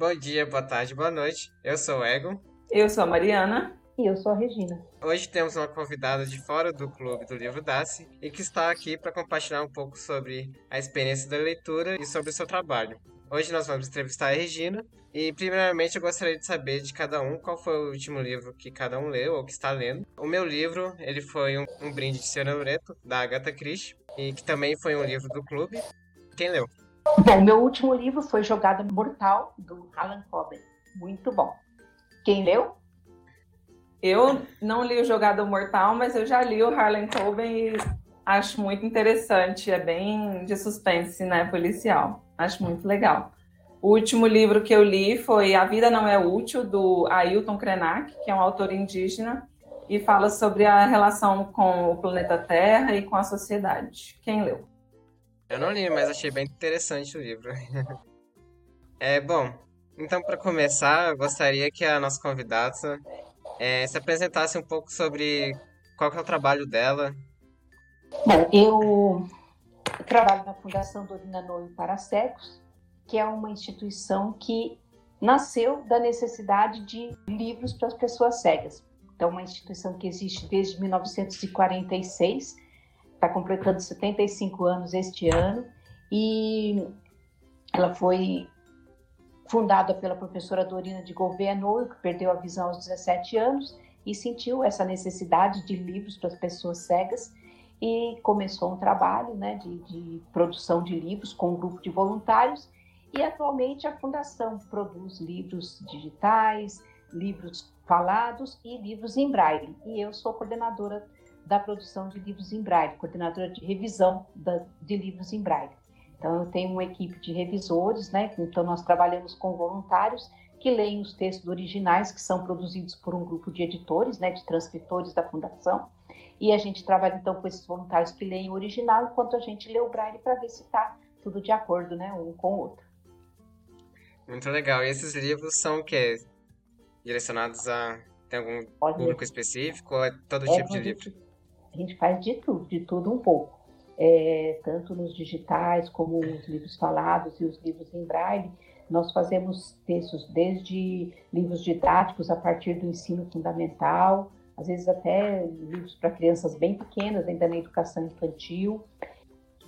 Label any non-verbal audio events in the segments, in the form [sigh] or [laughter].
Bom dia, boa tarde, boa noite. Eu sou o Ego. Eu sou a Mariana. E eu sou a Regina. Hoje temos uma convidada de fora do Clube do Livro Dace e que está aqui para compartilhar um pouco sobre a experiência da leitura e sobre o seu trabalho. Hoje nós vamos entrevistar a Regina e, primeiramente, eu gostaria de saber de cada um qual foi o último livro que cada um leu ou que está lendo. O meu livro, ele foi um, um brinde de Cianoreto, da Agatha Christie, e que também foi um livro do clube. Quem leu? Bom, meu último livro foi Jogada Mortal, do Alan Coben. Muito bom. Quem leu? Eu não li o Jogada Mortal, mas eu já li o Harlan Coben e acho muito interessante. É bem de suspense, né, policial. Acho muito legal. O último livro que eu li foi A Vida Não É Útil, do Ailton Krenak, que é um autor indígena, e fala sobre a relação com o planeta Terra e com a sociedade. Quem leu? Eu não li, mas achei bem interessante o livro. [laughs] é bom. Então, para começar, eu gostaria que a nossa convidada é, se apresentasse um pouco sobre qual é o trabalho dela. Bom, eu trabalho na Fundação Dorina Noivo para Cegos, que é uma instituição que nasceu da necessidade de livros para as pessoas cegas. Então, uma instituição que existe desde 1946 está completando 75 anos este ano. E ela foi fundada pela professora Dorina de Gouveia Noio, que perdeu a visão aos 17 anos e sentiu essa necessidade de livros para as pessoas cegas. E começou um trabalho né, de, de produção de livros com um grupo de voluntários. E atualmente a fundação produz livros digitais, livros falados e livros em braille. E eu sou coordenadora da produção de livros em braille, coordenadora de revisão da, de livros em braille. Então, eu tenho uma equipe de revisores, né? Então, nós trabalhamos com voluntários que leem os textos originais que são produzidos por um grupo de editores, né? De transcritores da Fundação. E a gente trabalha, então, com esses voluntários que leem o original, enquanto a gente lê o braille para ver se está tudo de acordo, né? Um com o outro. Muito legal. E esses livros são o quê? Direcionados a... Tem algum Pode público específico ou é todo é, tipo de livro? A gente faz de tudo, de tudo um pouco. É, tanto nos digitais como os livros falados e os livros em braille, nós fazemos textos desde livros didáticos a partir do ensino fundamental, às vezes até livros para crianças bem pequenas, ainda na educação infantil,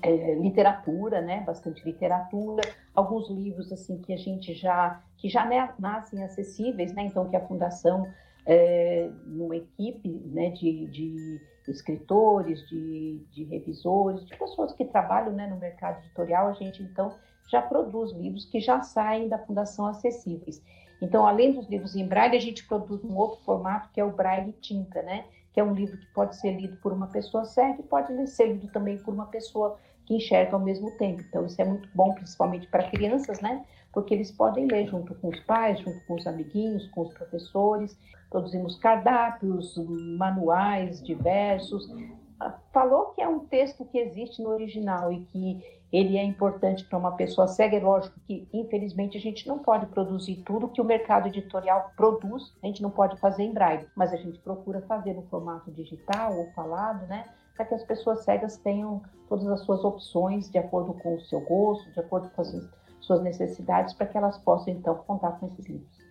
é, literatura, né, bastante literatura, alguns livros assim que a gente já que já nascem acessíveis, né, então que a fundação é, numa equipe né, de, de escritores, de, de, revisores, de pessoas que trabalham né, no mercado editorial, a gente então já produz livros que já saem da Fundação Acessíveis. Então, além dos livros em braille, a gente produz um outro formato que é o braille tinta, né? Que é um livro que pode ser lido por uma pessoa cega e pode ser lido também por uma pessoa que enxerga ao mesmo tempo. Então, isso é muito bom, principalmente para crianças, né? Porque eles podem ler junto com os pais, junto com os amiguinhos, com os professores produzimos cardápios, manuais diversos. Falou que é um texto que existe no original e que ele é importante para uma pessoa cega. É lógico que, infelizmente, a gente não pode produzir tudo que o mercado editorial produz, a gente não pode fazer em braille, mas a gente procura fazer no formato digital ou falado, né? Para que as pessoas cegas tenham todas as suas opções de acordo com o seu gosto, de acordo com as suas necessidades, para que elas possam, então, contar com esses livros.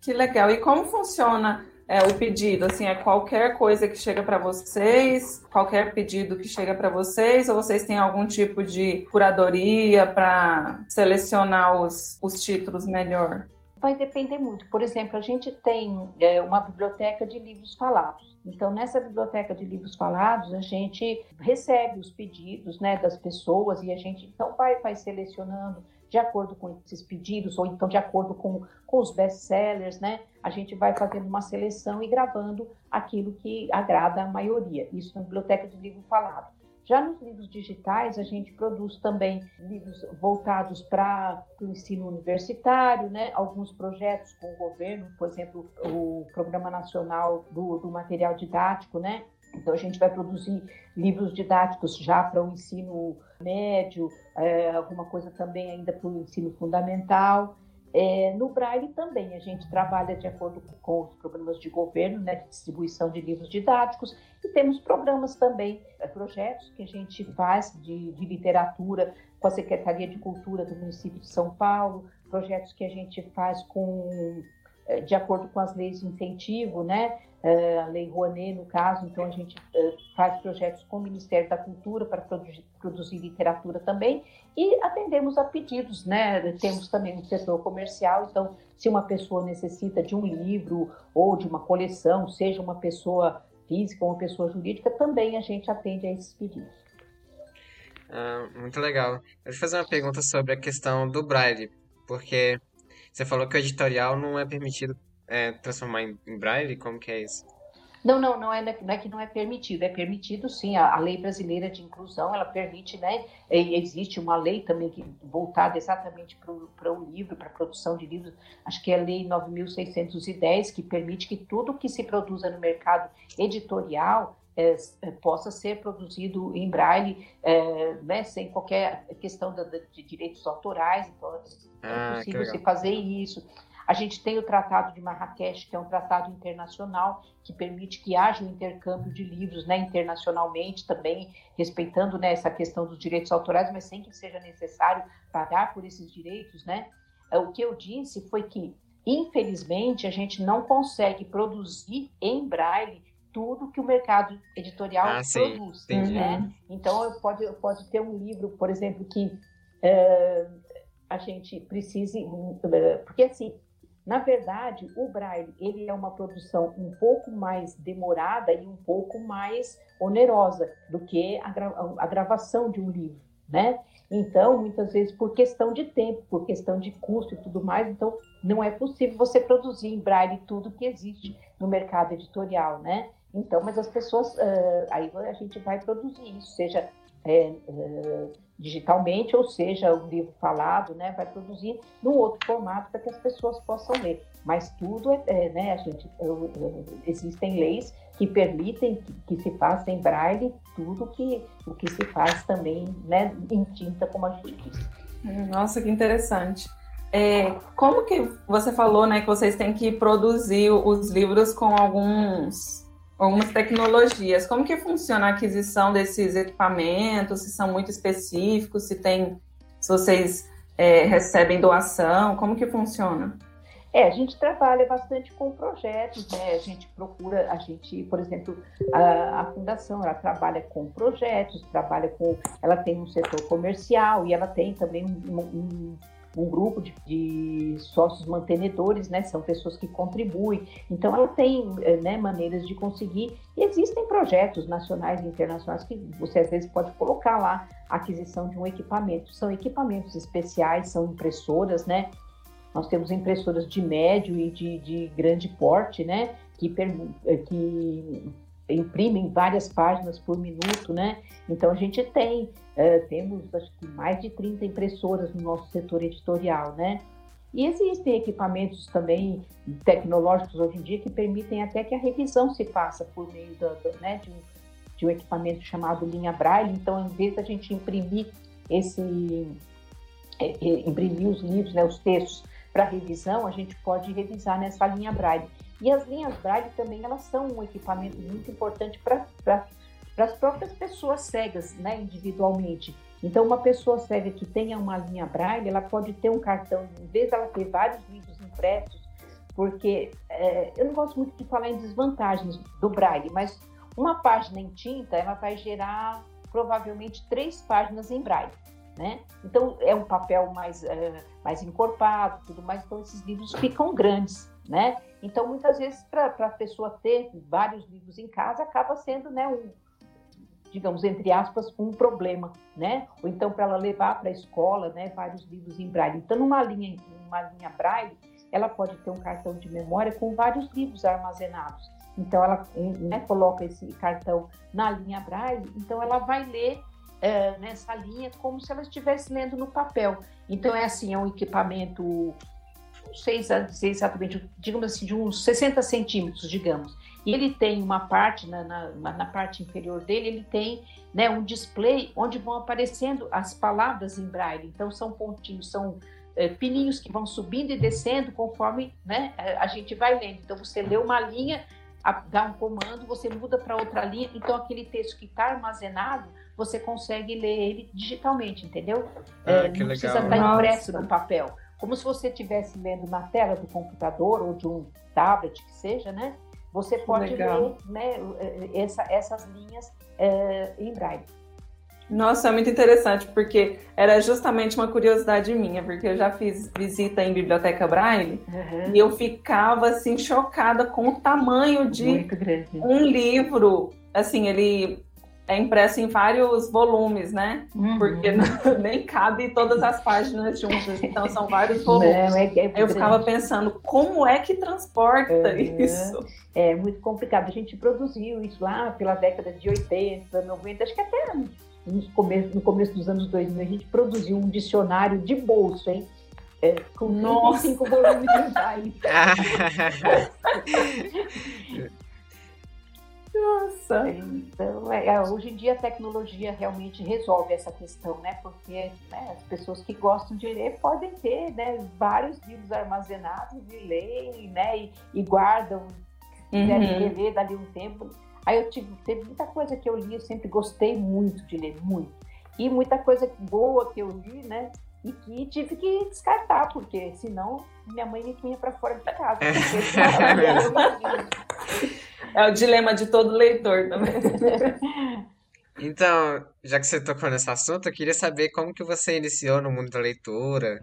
Que legal. E como funciona é, o pedido? Assim, é qualquer coisa que chega para vocês, qualquer pedido que chega para vocês, ou vocês têm algum tipo de curadoria para selecionar os, os títulos melhor? Vai depender muito. Por exemplo, a gente tem é, uma biblioteca de livros falados. Então, nessa biblioteca de livros falados, a gente recebe os pedidos né, das pessoas e a gente então vai, vai selecionando de acordo com esses pedidos, ou então de acordo com, com os best-sellers, né? A gente vai fazendo uma seleção e gravando aquilo que agrada a maioria. Isso na biblioteca de livro falado. Já nos livros digitais, a gente produz também livros voltados para o ensino universitário, né? alguns projetos com o governo, por exemplo, o Programa Nacional do, do Material Didático, né? Então, a gente vai produzir livros didáticos já para o ensino médio, é, alguma coisa também ainda para o ensino fundamental. É, no Braille também a gente trabalha de acordo com os programas de governo, né, de distribuição de livros didáticos, e temos programas também, é, projetos que a gente faz de, de literatura com a Secretaria de Cultura do município de São Paulo, projetos que a gente faz com de acordo com as leis de incentivo, né? Eh, a Lei Rouanet, no caso, então a gente eh, faz projetos com o Ministério da Cultura para produzir, produzir literatura também e atendemos a pedidos, né? Temos também um setor comercial, então se uma pessoa necessita de um livro ou de uma coleção, seja uma pessoa física ou uma pessoa jurídica, também a gente atende a esses pedidos. Ah, muito legal. Eu vou fazer uma pergunta sobre a questão do Braille, porque você falou que o editorial não é permitido é, transformar em, em braille? Como que é isso? Não, não, não é, não é que não é permitido, é permitido sim. A, a lei brasileira de inclusão, ela permite, né? E existe uma lei também que, voltada exatamente para o livro, para a produção de livros, acho que é a Lei 9.610, que permite que tudo que se produza no mercado editorial é, é, possa ser produzido em braille, é, né, sem qualquer questão de, de direitos autorais, então é ah, possível se fazer isso. A gente tem o Tratado de Marrakech, que é um tratado internacional que permite que haja um intercâmbio de livros né, internacionalmente, também respeitando né, essa questão dos direitos autorais, mas sem que seja necessário pagar por esses direitos. Né? É, o que eu disse foi que, infelizmente, a gente não consegue produzir em braille tudo que o mercado editorial ah, produz. Né? Então, pode, pode ter um livro, por exemplo, que uh, a gente precise... Uh, porque, assim, na verdade, o Braille ele é uma produção um pouco mais demorada e um pouco mais onerosa do que a, gra a gravação de um livro, né? Então, muitas vezes, por questão de tempo, por questão de custo e tudo mais, então não é possível você produzir em Braille tudo que existe no mercado editorial, né? Então, mas as pessoas, uh, aí a gente vai produzir isso, seja é, uh, digitalmente, ou seja, o livro falado, né, vai produzir num outro formato para que as pessoas possam ler. Mas tudo é, é né, a gente, eu, eu, existem leis que permitem que, que, se faça em braille tudo que, o que se faz também, né, em tinta, como a gente disse. Nossa, que interessante. É, como que você falou, né, que vocês têm que produzir os livros com alguns algumas tecnologias. Como que funciona a aquisição desses equipamentos? Se são muito específicos? Se tem, se vocês é, recebem doação? Como que funciona? É, a gente trabalha bastante com projetos, né? A gente procura, a gente, por exemplo, a, a, fundação, ela trabalha com projetos, trabalha com, ela tem um setor comercial e ela tem também um, um, um grupo de, de, sócios mantenedores, né? São pessoas que contribuem. Então, ela tem eh, né, maneiras de conseguir. E existem projetos nacionais e internacionais que você às vezes pode colocar lá a aquisição de um equipamento. São equipamentos especiais, são impressoras, né? Nós temos impressoras de médio e de, de grande porte, né? Que, eh, que imprimem várias páginas por minuto, né? Então a gente tem, é, temos acho que mais de 30 impressoras no nosso setor editorial, né? E existem equipamentos também tecnológicos hoje em dia que permitem até que a revisão se faça por meio do, do, né, de, um, de um equipamento chamado linha Braille. Então, em vez da gente imprimir esse é, é, imprimir os livros, né, os textos para revisão, a gente pode revisar nessa linha Braille. E as linhas Braille também elas são um equipamento muito importante para as próprias pessoas cegas, né, individualmente. Então, uma pessoa cega que tenha uma linha Braille, ela pode ter um cartão, em vez dela ter vários livros impressos, porque é, eu não gosto muito de falar em desvantagens do Braille, mas uma página em tinta, ela vai gerar provavelmente três páginas em Braille. Né? Então é um papel mais, é, mais encorpado, tudo mais, então esses livros ficam grandes né? Então, muitas vezes, para a pessoa ter vários livros em casa, acaba sendo, né, um, digamos, entre aspas, um problema, né? Ou então para ela levar para a escola, né, vários livros em braille. Então, numa linha, numa linha braille, ela pode ter um cartão de memória com vários livros armazenados. Então, ela né, coloca esse cartão na linha braille, então ela vai ler é, nessa linha como se ela estivesse lendo no papel. Então, é assim, é um equipamento não sei dizer exatamente, digamos assim, de uns 60 centímetros, digamos. E ele tem uma parte, na, na, na parte inferior dele, ele tem né, um display onde vão aparecendo as palavras em braille. Então, são pontinhos, são é, pininhos que vão subindo e descendo conforme né, a gente vai lendo. Então, você lê uma linha, dá um comando, você muda para outra linha. Então, aquele texto que está armazenado, você consegue ler ele digitalmente, entendeu? Ah, é, não precisa estar impresso no papel como se você estivesse lendo na tela do computador ou de um tablet que seja, né? Você pode Legal. ler né, essa, essas linhas é, em braille. Nossa, é muito interessante, porque era justamente uma curiosidade minha, porque eu já fiz visita em biblioteca Braille uhum. e eu ficava assim chocada com o tamanho de um livro. Assim, ele é impresso em vários volumes, né? Uhum. Porque não, [laughs] nem cabe todas as páginas juntas, então são vários volumes. Não, é, é eu ficava pensando, como é que transporta uhum. isso? É muito complicado. A gente produziu isso lá pela década de 80, 90, acho que até no começo, no começo dos anos 2000, a gente produziu um dicionário de bolso, hein? É, com Nossa. cinco volumes de. [laughs] [laughs] Nossa! Então, é, é, hoje em dia a tecnologia realmente resolve essa questão, né? Porque né, as pessoas que gostam de ler podem ter né, vários livros armazenados e leem, né? E, e guardam, se quiserem uhum. reler dali um tempo. Aí eu tive, teve muita coisa que eu li, eu sempre gostei muito de ler, muito. E muita coisa boa que eu li, né? E que tive que descartar, porque senão minha mãe me punha para fora de casa. é [laughs] o dilema de todo leitor também. Então, já que você tocou nesse assunto, eu queria saber como que você iniciou no mundo da leitura.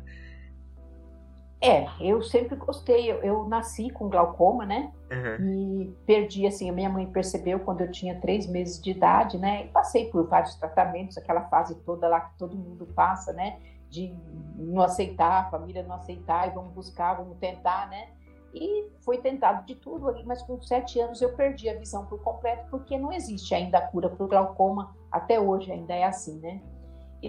É, eu sempre gostei. Eu, eu nasci com glaucoma, né? Uhum. E perdi, assim, a minha mãe percebeu quando eu tinha três meses de idade, né? E passei por vários tratamentos, aquela fase toda lá que todo mundo passa, né? De não aceitar, a família não aceitar, e vamos buscar, vamos tentar, né? E foi tentado de tudo ali, mas com sete anos eu perdi a visão por completo, porque não existe ainda a cura para o glaucoma, até hoje ainda é assim, né?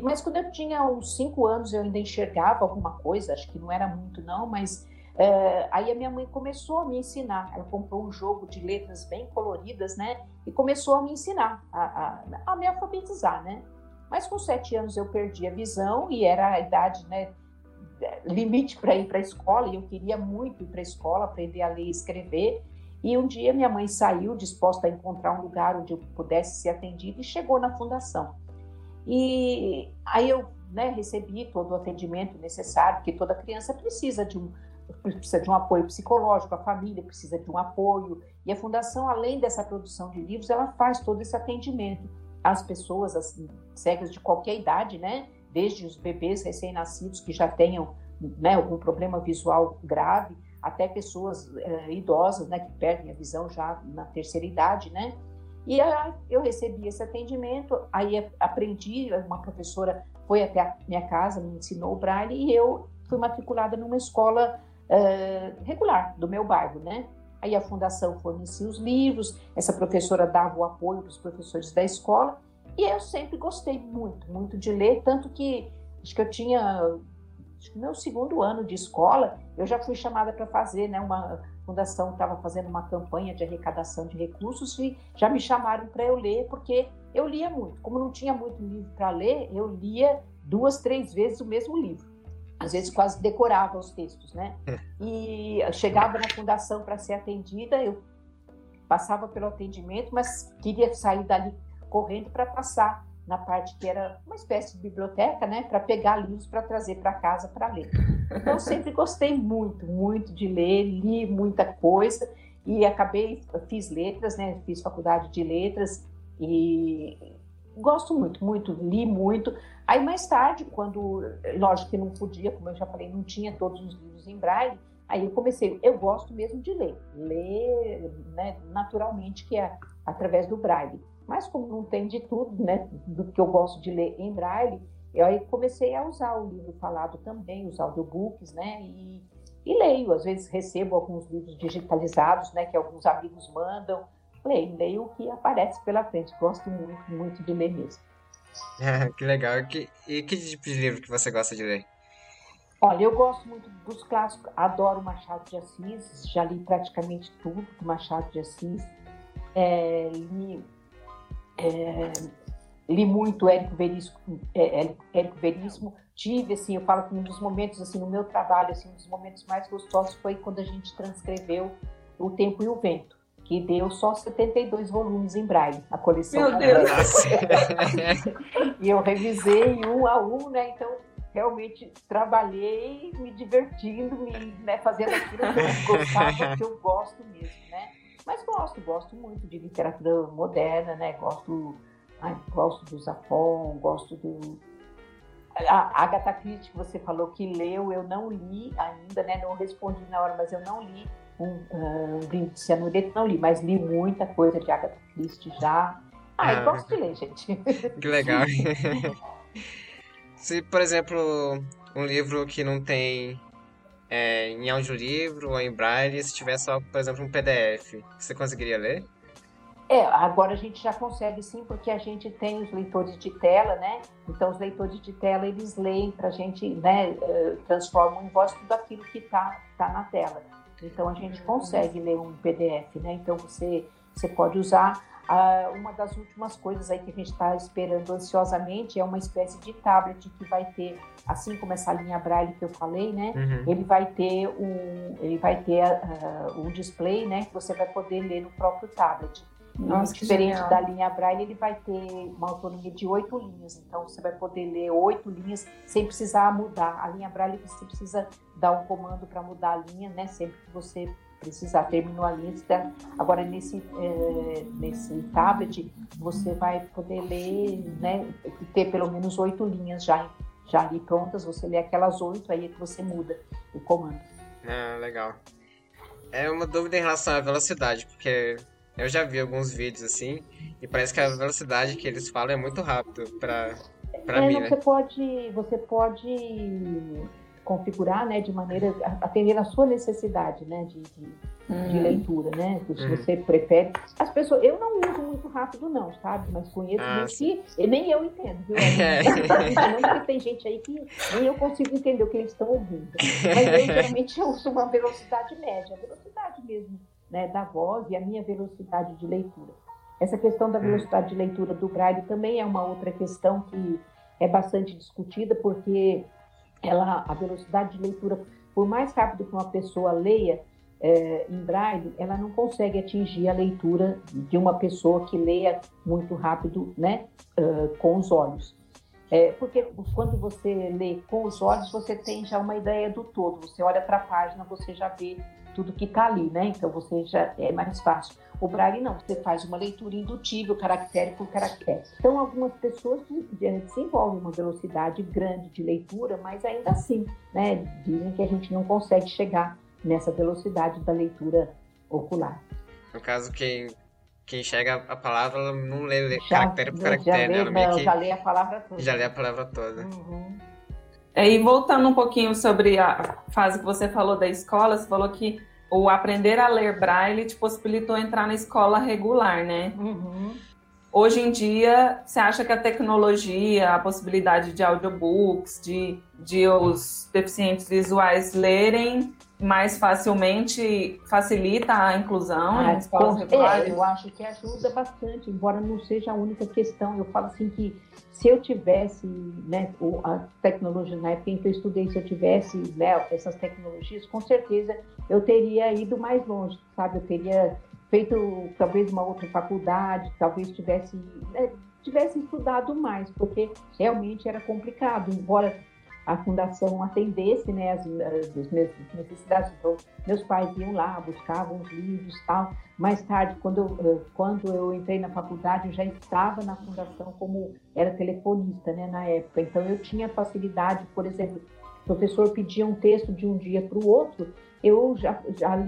Mas quando eu tinha uns cinco anos, eu ainda enxergava alguma coisa, acho que não era muito não, mas é, aí a minha mãe começou a me ensinar. Ela comprou um jogo de letras bem coloridas, né? E começou a me ensinar, a, a, a me alfabetizar, né? Mas com sete anos eu perdi a visão e era a idade, né? Limite para ir para a escola e eu queria muito ir para a escola, aprender a ler e escrever. E um dia minha mãe saiu disposta a encontrar um lugar onde eu pudesse ser atendida e chegou na fundação. E aí eu né, recebi todo o atendimento necessário, porque toda criança precisa de um precisa de um apoio psicológico, a família precisa de um apoio. E a fundação, além dessa produção de livros, ela faz todo esse atendimento às pessoas, às cegas de qualquer idade, né? Desde os bebês recém-nascidos que já tenham né, algum problema visual grave, até pessoas eh, idosas, né, que perdem a visão já na terceira idade, né? E aí eu recebi esse atendimento, aí aprendi, uma professora foi até a minha casa, me ensinou o braille e eu fui matriculada numa escola uh, regular do meu bairro, né? Aí a fundação fornecia os livros, essa professora dava o apoio para os professores da escola e eu sempre gostei muito, muito de ler, tanto que acho que eu tinha acho que meu segundo ano de escola, eu já fui chamada para fazer, né, uma fundação estava fazendo uma campanha de arrecadação de recursos e já me chamaram para eu ler, porque eu lia muito. Como não tinha muito livro para ler, eu lia duas, três vezes o mesmo livro. Às vezes quase decorava os textos, né? É. E chegava na fundação para ser atendida, eu passava pelo atendimento, mas queria sair dali correndo para passar na parte que era uma espécie de biblioteca, né, para pegar livros para trazer para casa para ler. Então sempre gostei muito, muito de ler, li muita coisa e acabei fiz letras, né, fiz faculdade de letras e gosto muito, muito, li muito. Aí mais tarde, quando lógico que não podia, como eu já falei, não tinha todos os livros em braille, aí eu comecei, eu gosto mesmo de ler, ler, né, naturalmente que é através do braille. Mas como não tem de tudo, né, do que eu gosto de ler em braille, eu aí comecei a usar o livro falado também, os audiobooks, né, e, e leio. Às vezes recebo alguns livros digitalizados, né, que alguns amigos mandam. Leio, leio o que aparece pela frente. Gosto muito, muito de ler mesmo. [laughs] que legal. E que, e que tipo de livro que você gosta de ler? Olha, eu gosto muito dos clássicos, adoro Machado de Assis, já li praticamente tudo do Machado de Assis. É, li é, li muito Érico Veríssimo, é, é, Érico Veríssimo, tive, assim, eu falo que um dos momentos, assim, no meu trabalho, assim, um dos momentos mais gostosos foi quando a gente transcreveu O Tempo e o Vento, que deu só 72 volumes em braille, a coleção. Meu Deus! [laughs] e eu revisei um a um, né, então realmente trabalhei me divertindo, me né, fazendo aquilo que eu gostava, que eu gosto mesmo, né? Mas gosto, gosto muito de literatura moderna, né? Gosto, ai, gosto do Zafon, gosto do a Agatha Christie que você falou que leu, eu não li ainda, né? Não respondi na hora, mas eu não li um, um livro de cianureto, não li, mas li muita coisa de Agatha Christie já. Ah, eu gosto de ler, gente. Que legal. [laughs] Se, por exemplo, um livro que não tem é, em audiolivro ou em braille, se tiver só, por exemplo, um PDF, você conseguiria ler? É, agora a gente já consegue sim, porque a gente tem os leitores de tela, né? Então, os leitores de tela, eles leem para a gente, né? Eh, transformam em voz tudo aquilo que está tá na tela. Então, a gente consegue ler um PDF, né? Então, você, você pode usar. Ah, uma das últimas coisas aí que a gente está esperando ansiosamente é uma espécie de tablet que vai ter, assim como essa linha Braille que eu falei, né? Uhum. Ele vai ter um, ele vai ter uh, um display, né? Que você vai poder ler no próprio tablet. Nossa, diferente da linha Braille, ele vai ter uma autonomia de oito linhas. Então, você vai poder ler oito linhas sem precisar mudar. A linha Braille, você precisa dar um comando para mudar a linha, né? Sempre que você precisar, terminou a linha. Agora, nesse, é, nesse tablet, você vai poder ler, né? Ter pelo menos oito linhas já, já ali prontas. Você lê aquelas oito, aí é que você muda o comando. Ah, legal. É uma dúvida em relação à velocidade, porque eu já vi alguns vídeos assim, e parece que a velocidade que eles falam é muito rápido para para é, mim, né? Você pode, você pode configurar, né, de maneira atender a sua necessidade, né, de, de, hum. de leitura, né, se hum. você prefere. As pessoas, eu não uso muito rápido não, sabe, mas conheço ah, que nem eu entendo, viu? [laughs] É. tem gente aí que nem eu consigo entender o que eles estão ouvindo. Mas eu geralmente eu uso uma velocidade média, velocidade mesmo né, da voz e a minha velocidade de leitura. Essa questão da hum. velocidade de leitura do Braille também é uma outra questão que é bastante discutida, porque ela, a velocidade de leitura, por mais rápido que uma pessoa leia é, em Braille, ela não consegue atingir a leitura de uma pessoa que leia muito rápido, né, uh, com os olhos. É, porque quando você lê com os olhos, você tem já uma ideia do todo. Você olha para a página, você já vê tudo que está ali, né? Então você já é mais fácil. O Braille não, você faz uma leitura indutível, caractere por caractere. Então algumas pessoas desenvolvem uma velocidade grande de leitura, mas ainda assim, né? Dizem que a gente não consegue chegar nessa velocidade da leitura ocular. No caso, quem quem enxerga a palavra não lê, já, caractere por caractere, já lê, né? Que... já lê a palavra toda. Já lê a palavra toda. Uhum. É, e voltando um pouquinho sobre a fase que você falou da escola, você falou que o aprender a ler braille te possibilitou entrar na escola regular, né? Uhum. Hoje em dia, você acha que a tecnologia, a possibilidade de audiobooks, de, de os deficientes visuais lerem mais facilmente facilita a inclusão ah, em escolas regulares? É, eu acho que ajuda bastante, embora não seja a única questão. Eu falo assim que se eu tivesse né, a tecnologia, na época em que eu estudei, se eu tivesse né, essas tecnologias, com certeza eu teria ido mais longe, sabe? Eu teria feito talvez uma outra faculdade, talvez tivesse, né, tivesse estudado mais, porque realmente era complicado, embora a fundação atendesse né, as, as, minhas necessidades. Então, meus pais iam lá, buscavam os livros tal. Mais tarde, quando eu, quando eu entrei na faculdade, eu já estava na fundação como era telefonista né, na época. Então, eu tinha facilidade, por exemplo, o professor pedia um texto de um dia para o outro, eu já, já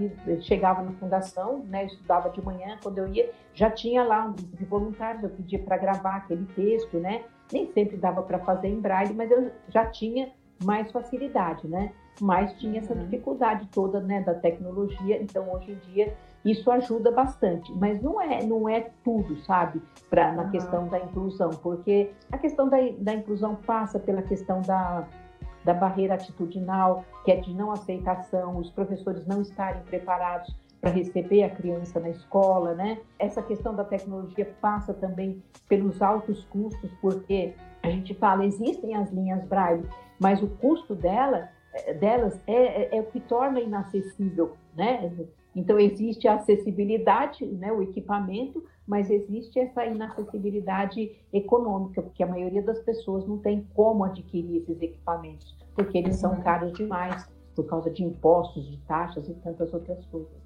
chegava na fundação, né, estudava de manhã, quando eu ia, já tinha lá um grupo de voluntários, eu pedia para gravar aquele texto, né? Nem sempre dava para fazer em braille, mas eu já tinha mais facilidade, né? Mas tinha essa uhum. dificuldade toda, né, da tecnologia. Então, hoje em dia, isso ajuda bastante. Mas não é, não é tudo, sabe? Para na uhum. questão da inclusão, porque a questão da, da inclusão passa pela questão da da barreira atitudinal, que é de não aceitação, os professores não estarem preparados para receber a criança na escola, né? Essa questão da tecnologia passa também pelos altos custos, porque a gente fala, existem as linhas Braille, mas o custo dela eh, delas é, é, é, o que torna inacessível, né? Então existe a acessibilidade, né, o equipamento, mas existe essa inacessibilidade econômica, porque a maioria das pessoas não tem como adquirir esses equipamentos, porque eles são caros demais por causa de impostos, de taxas e tantas outras coisas.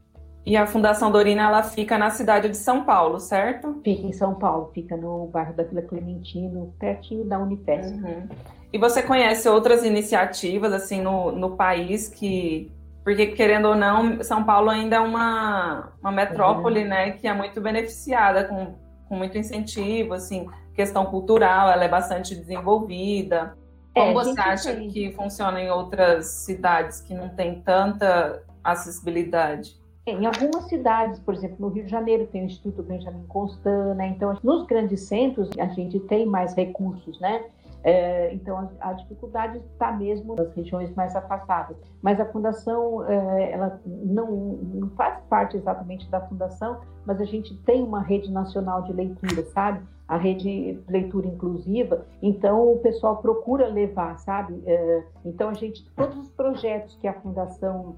E a Fundação Dorina ela fica na cidade de São Paulo, certo? Fica em São Paulo, fica no bairro da Vila Clementino, pertinho da Unifesp. Uhum. E você conhece outras iniciativas assim no, no país que porque querendo ou não, São Paulo ainda é uma, uma metrópole, uhum. né, que é muito beneficiada com, com muito incentivo, assim, questão cultural, ela é bastante desenvolvida. É, Como você acha tem... que funciona em outras cidades que não tem tanta acessibilidade? Em algumas cidades, por exemplo, no Rio de Janeiro tem o Instituto Benjamin Constant, né? Então, nos grandes centros a gente tem mais recursos, né? É, então, a, a, dificuldade está mesmo nas regiões mais afastadas. Mas a fundação, é, ela não, não faz parte exatamente da fundação, mas a gente tem uma rede nacional de leitura, sabe? A rede de leitura inclusiva. Então, o pessoal procura levar, sabe? É, então, a gente, todos os projetos que a fundação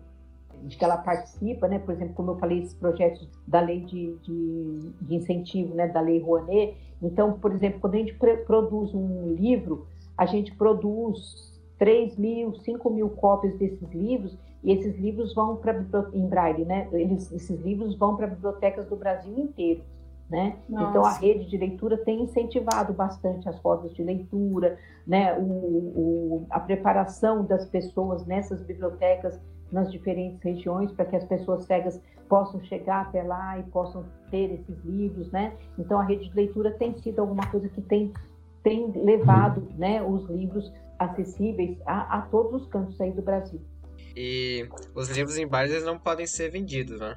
de que ela participa, né? Por exemplo, como eu falei, esses projetos da lei de, de, de incentivo, né? Da lei Rouanet. Então, por exemplo, quando a gente produz um livro, a gente produz 3 mil, 5 mil cópias desses livros e esses livros vão para em braille, né? Eles, esses livros vão para bibliotecas do Brasil inteiro. Né? Então a rede de leitura tem incentivado bastante as rodas de leitura, né? O, o, a preparação das pessoas nessas bibliotecas nas diferentes regiões para que as pessoas cegas possam chegar até lá e possam ter esses livros, né? Então a rede de leitura tem sido alguma coisa que tem tem levado, né, os livros acessíveis a, a todos os cantos aí do Brasil. E os livros em bares não podem ser vendidos, né?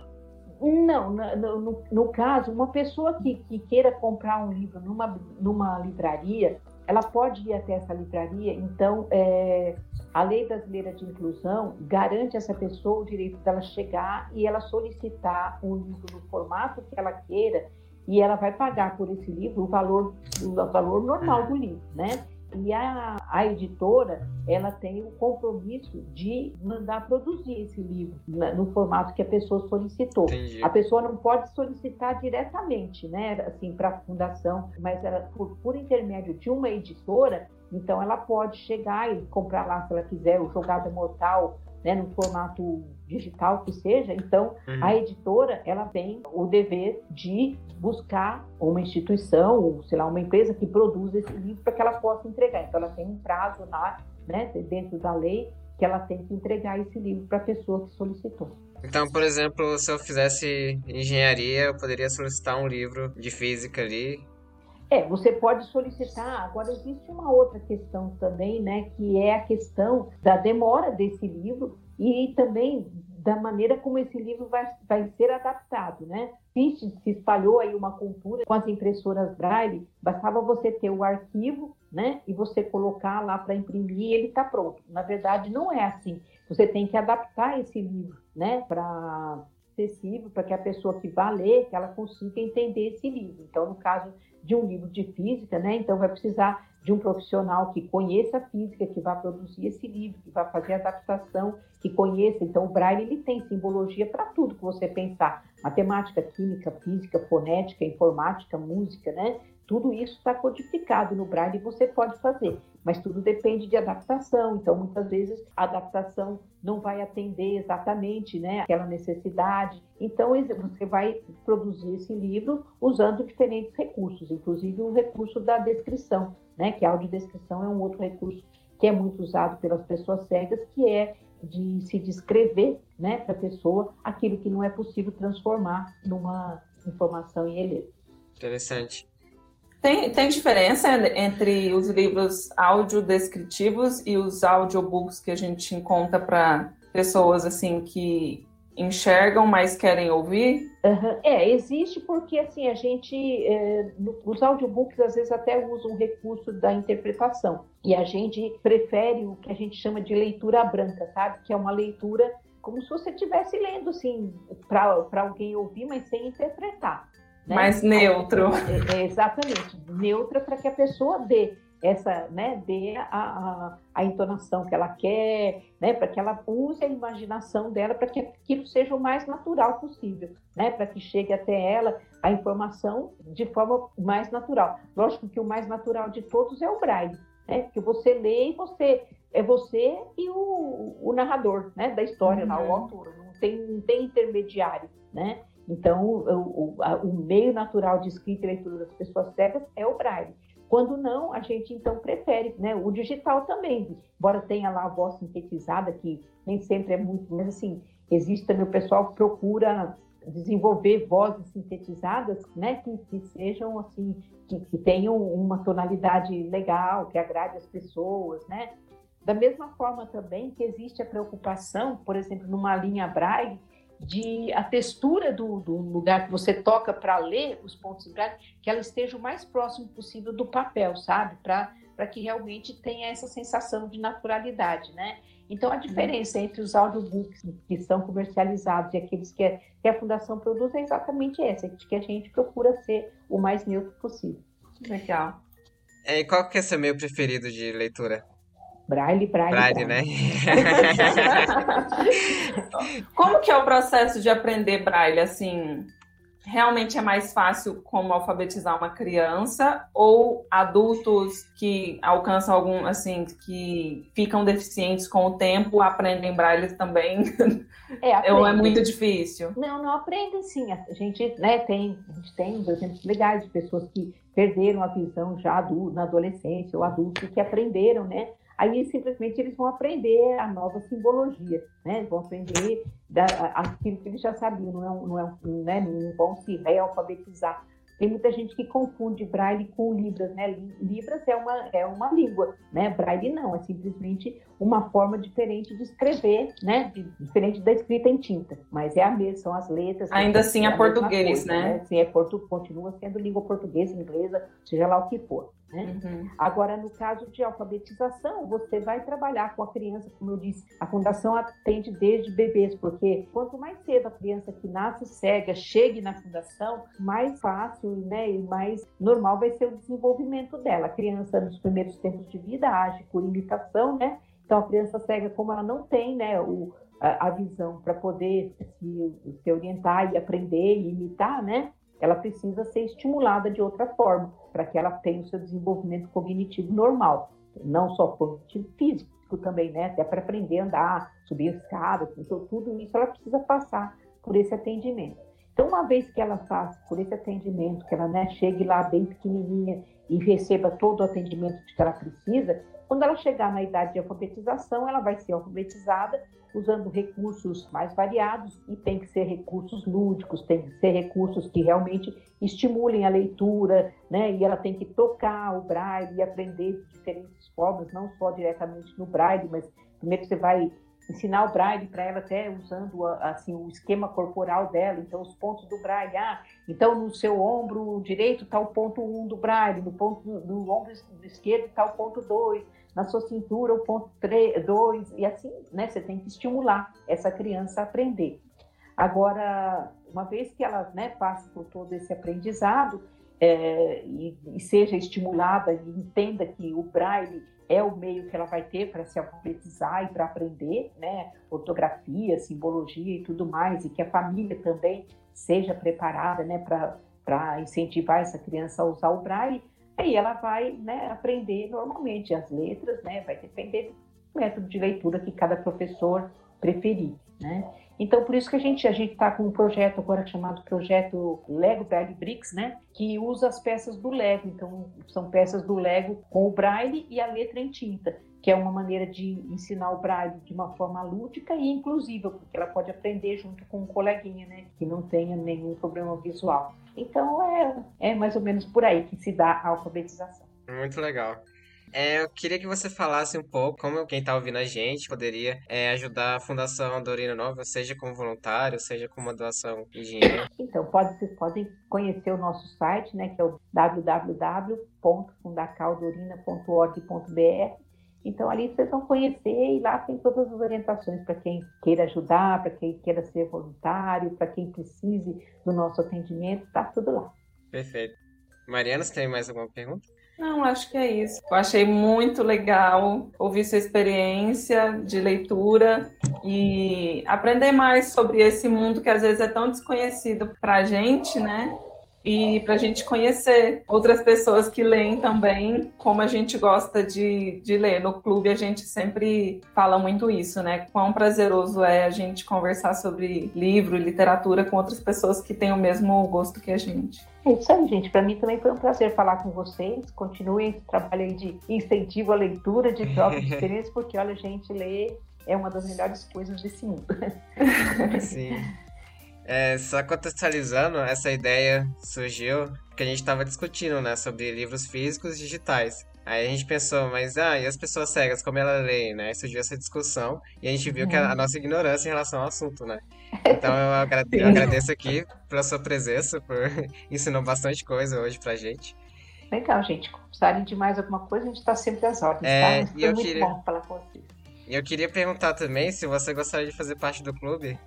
Não, no, no, no, caso, uma pessoa que, que queira comprar um livro numa, numa livraria, ela pode ir até essa livraria, então é, a lei brasileira de inclusão garante a essa pessoa o direito dela chegar e ela solicitar um livro no formato que ela queira e ela vai pagar por esse livro o valor, o valor normal do livro, né? E a, a editora, ela tem o compromisso de mandar produzir esse livro no formato que a pessoa solicitou. Entendi. A pessoa não pode solicitar diretamente, né, assim, para a fundação, mas ela, por, por intermédio de uma editora, então ela pode chegar e comprar lá, se ela quiser, o Jogada Mortal, né, no formato digital que seja, então uhum. a editora ela tem o dever de buscar uma instituição, ou sei lá, uma empresa que produza esse livro para que ela possa entregar. Então ela tem um prazo lá, né, dentro da lei, que ela tem que entregar esse livro para a pessoa que solicitou. Então, por exemplo, se eu fizesse engenharia, eu poderia solicitar um livro de física ali é, você pode solicitar. Agora, existe uma outra questão também, né, que é a questão da demora desse livro e também da maneira como esse livro vai, vai ser adaptado, né? Se, se espalhou aí uma cultura com as impressoras Braille, bastava você ter o arquivo, né, e você colocar lá para imprimir e ele está pronto. Na verdade, não é assim. Você tem que adaptar esse livro, né, para acessível, para que a pessoa que vá ler, que ela consiga entender esse livro. Então, no caso de um livro de física, né? Então vai precisar de um profissional que conheça a física, que vai produzir esse livro, que vai fazer a adaptação, que conheça. Então o Braille ele tem simbologia para tudo que você pensar: matemática, química, física, fonética, informática, música, né? Tudo isso está codificado no Braille e você pode fazer, mas tudo depende de adaptação. Então, muitas vezes, a adaptação não vai atender exatamente né, aquela necessidade. Então, você vai produzir esse livro usando diferentes recursos, inclusive o recurso da descrição, né, que a audiodescrição é um outro recurso que é muito usado pelas pessoas cegas, que é de se descrever né, para a pessoa aquilo que não é possível transformar numa informação em ele. Interessante. Tem, tem diferença entre os livros audiodescritivos e os audiobooks que a gente encontra para pessoas assim que enxergam, mas querem ouvir? Uhum. É, existe porque assim a gente, é, os audiobooks às vezes até usam um recurso da interpretação e a gente prefere o que a gente chama de leitura branca, sabe? Que é uma leitura como se você estivesse lendo assim para alguém ouvir, mas sem interpretar. Né? Mais neutro. É, é, exatamente, neutra para que a pessoa dê essa, né, dê a, a, a entonação que ela quer, né, para que ela use a imaginação dela para que aquilo seja o mais natural possível, né, para que chegue até ela a informação de forma mais natural. Lógico que o mais natural de todos é o braille, né, que você lê e você é você e o, o narrador, né, da história, uhum. lá, o uhum. autor, não tem, não tem intermediário, né. Então, o, o, a, o meio natural de escrita e leitura das pessoas cegas é o braille. Quando não, a gente então prefere, né? O digital também, embora tenha lá a voz sintetizada, que nem sempre é muito, mas assim, existe também o pessoal que procura desenvolver vozes sintetizadas, né, que, que sejam assim, que, que, tenham uma tonalidade legal, que agrade as pessoas, né? Da mesma forma também que existe a preocupação, por exemplo, numa linha braille, de a textura do, do lugar que você toca para ler os pontos braille, que ela esteja o mais próximo possível do papel, sabe? Para que realmente tenha essa sensação de naturalidade, né? Então, a diferença entre os audiobooks que são comercializados e aqueles que, a, que a Fundação produz é exatamente essa, de que a gente procura ser o mais neutro possível. Legal. E qual que é seu meio preferido de leitura? Braille, braille. Braille, né? [laughs] como que é o processo de aprender braille? Assim, realmente é mais fácil como alfabetizar uma criança ou adultos que alcançam algum, assim, que ficam deficientes com o tempo aprendem braille também? É, [laughs] ou é muito difícil? Não, não aprendem sim. A gente, né, tem, a gente tem exemplos legais de pessoas que perderam a visão já na adolescência ou adultos que aprenderam, né? Aí simplesmente eles vão aprender a nova simbologia, né? Vão aprender da, aquilo que eles já sabiam, não, é, não, é, né? não vão se realfabetizar tem muita gente que confunde Braille com Libras, né? Libras é uma, é uma língua, né? Braille não, é simplesmente uma forma diferente de escrever, né? Diferente da escrita em tinta, mas é a mesma, são as letras. Ainda assim é, é português, coisa, né? né? Sim, é portu, continua sendo língua portuguesa, inglesa, seja lá o que for. Uhum. Agora, no caso de alfabetização, você vai trabalhar com a criança, como eu disse, a fundação atende desde bebês, porque quanto mais cedo a criança que nasce cega chegue na fundação, mais fácil né, e mais normal vai ser o desenvolvimento dela. A criança, nos primeiros tempos de vida, age por imitação, né? Então, a criança cega, como ela não tem né, o, a, a visão para poder se, se orientar e aprender e imitar, né? ela precisa ser estimulada de outra forma, para que ela tenha o seu desenvolvimento cognitivo normal, não só cognitivo físico também, né? Até para aprender a andar, subir escadas, então tudo isso ela precisa passar por esse atendimento. Então, uma vez que ela passa por esse atendimento, que ela né, chegue lá bem pequenininha e receba todo o atendimento que ela precisa, quando ela chegar na idade de alfabetização, ela vai ser alfabetizada usando recursos mais variados e tem que ser recursos lúdicos, tem que ser recursos que realmente estimulem a leitura, né? E ela tem que tocar o braille e aprender de diferentes formas, não só diretamente no braille, mas primeiro você vai ensinar o braille para ela até usando assim o esquema corporal dela, então os pontos do braille, ah, então no seu ombro direito está o ponto 1 um do braille, no ponto do, ombro esquerdo está o ponto 2, na sua cintura o ponto 2, e assim, né, você tem que estimular essa criança a aprender. Agora, uma vez que ela né, passe por todo esse aprendizado é, e, e seja estimulada e entenda que o braille é o meio que ela vai ter para se alfabetizar e para aprender, né, ortografia, simbologia e tudo mais, e que a família também seja preparada, né, para incentivar essa criança a usar o braille, aí ela vai, né, aprender normalmente as letras, né, vai depender do método de leitura que cada professor preferir, né. Então, por isso que a gente a está com um projeto agora chamado Projeto Lego Braille Bricks, né? Que usa as peças do Lego. Então, são peças do Lego com o braille e a letra em tinta, que é uma maneira de ensinar o braille de uma forma lúdica e inclusiva, porque ela pode aprender junto com um coleguinha, né? Que não tenha nenhum problema visual. Então, é, é mais ou menos por aí que se dá a alfabetização. Muito legal. É, eu queria que você falasse um pouco como quem está ouvindo a gente poderia é, ajudar a Fundação Dorina Nova, seja como voluntário, seja com uma doação de dinheiro. Então, pode, vocês podem conhecer o nosso site, né, que é o www.fundacaldorina.org.br. Então, ali vocês vão conhecer e lá tem todas as orientações para quem queira ajudar, para quem queira ser voluntário, para quem precise do nosso atendimento, tá tudo lá. Perfeito. Mariana, você tem mais alguma pergunta? Não, acho que é isso. Eu achei muito legal ouvir sua experiência de leitura e aprender mais sobre esse mundo que às vezes é tão desconhecido para a gente, né? e para a gente conhecer outras pessoas que leem também, como a gente gosta de, de ler. No clube a gente sempre fala muito isso, né? Quão prazeroso é a gente conversar sobre livro e literatura com outras pessoas que têm o mesmo gosto que a gente. É isso aí, gente. Para mim também foi um prazer falar com vocês. Continuem esse trabalho aí de incentivo à leitura, de troca de [laughs] experiências, porque olha, gente lê é uma das melhores coisas desse mundo. [laughs] Sim. É, só contextualizando, essa ideia surgiu porque a gente estava discutindo, né, sobre livros físicos e digitais. Aí a gente pensou, mas ah, e as pessoas cegas, como elas leem, né? Surgiu essa discussão e a gente viu que a, a nossa ignorância em relação ao assunto, né? Então eu, agrade [laughs] eu agradeço aqui pela sua presença, por [laughs] ensinar bastante coisa hoje pra gente. Legal, gente. Precisarem de mais alguma coisa, a gente está sempre às ordens, é, tá? Foi muito queria... bom falar com vocês. E eu queria perguntar também se você gostaria de fazer parte do clube.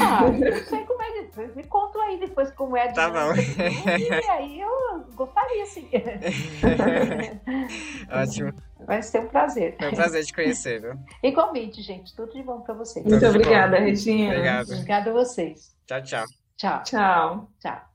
Ah, [laughs] não sei como é que. Me conta aí depois como é. Tá bom. E aí eu gostaria, sim. [laughs] Ótimo. Vai ser um prazer. Foi um prazer te conhecer, viu? Igualmente, gente. Tudo de bom pra vocês. Muito obrigada, Regina. Obrigado. Obrigada a vocês. Tchau, tchau. Tchau. Tchau. Tchau.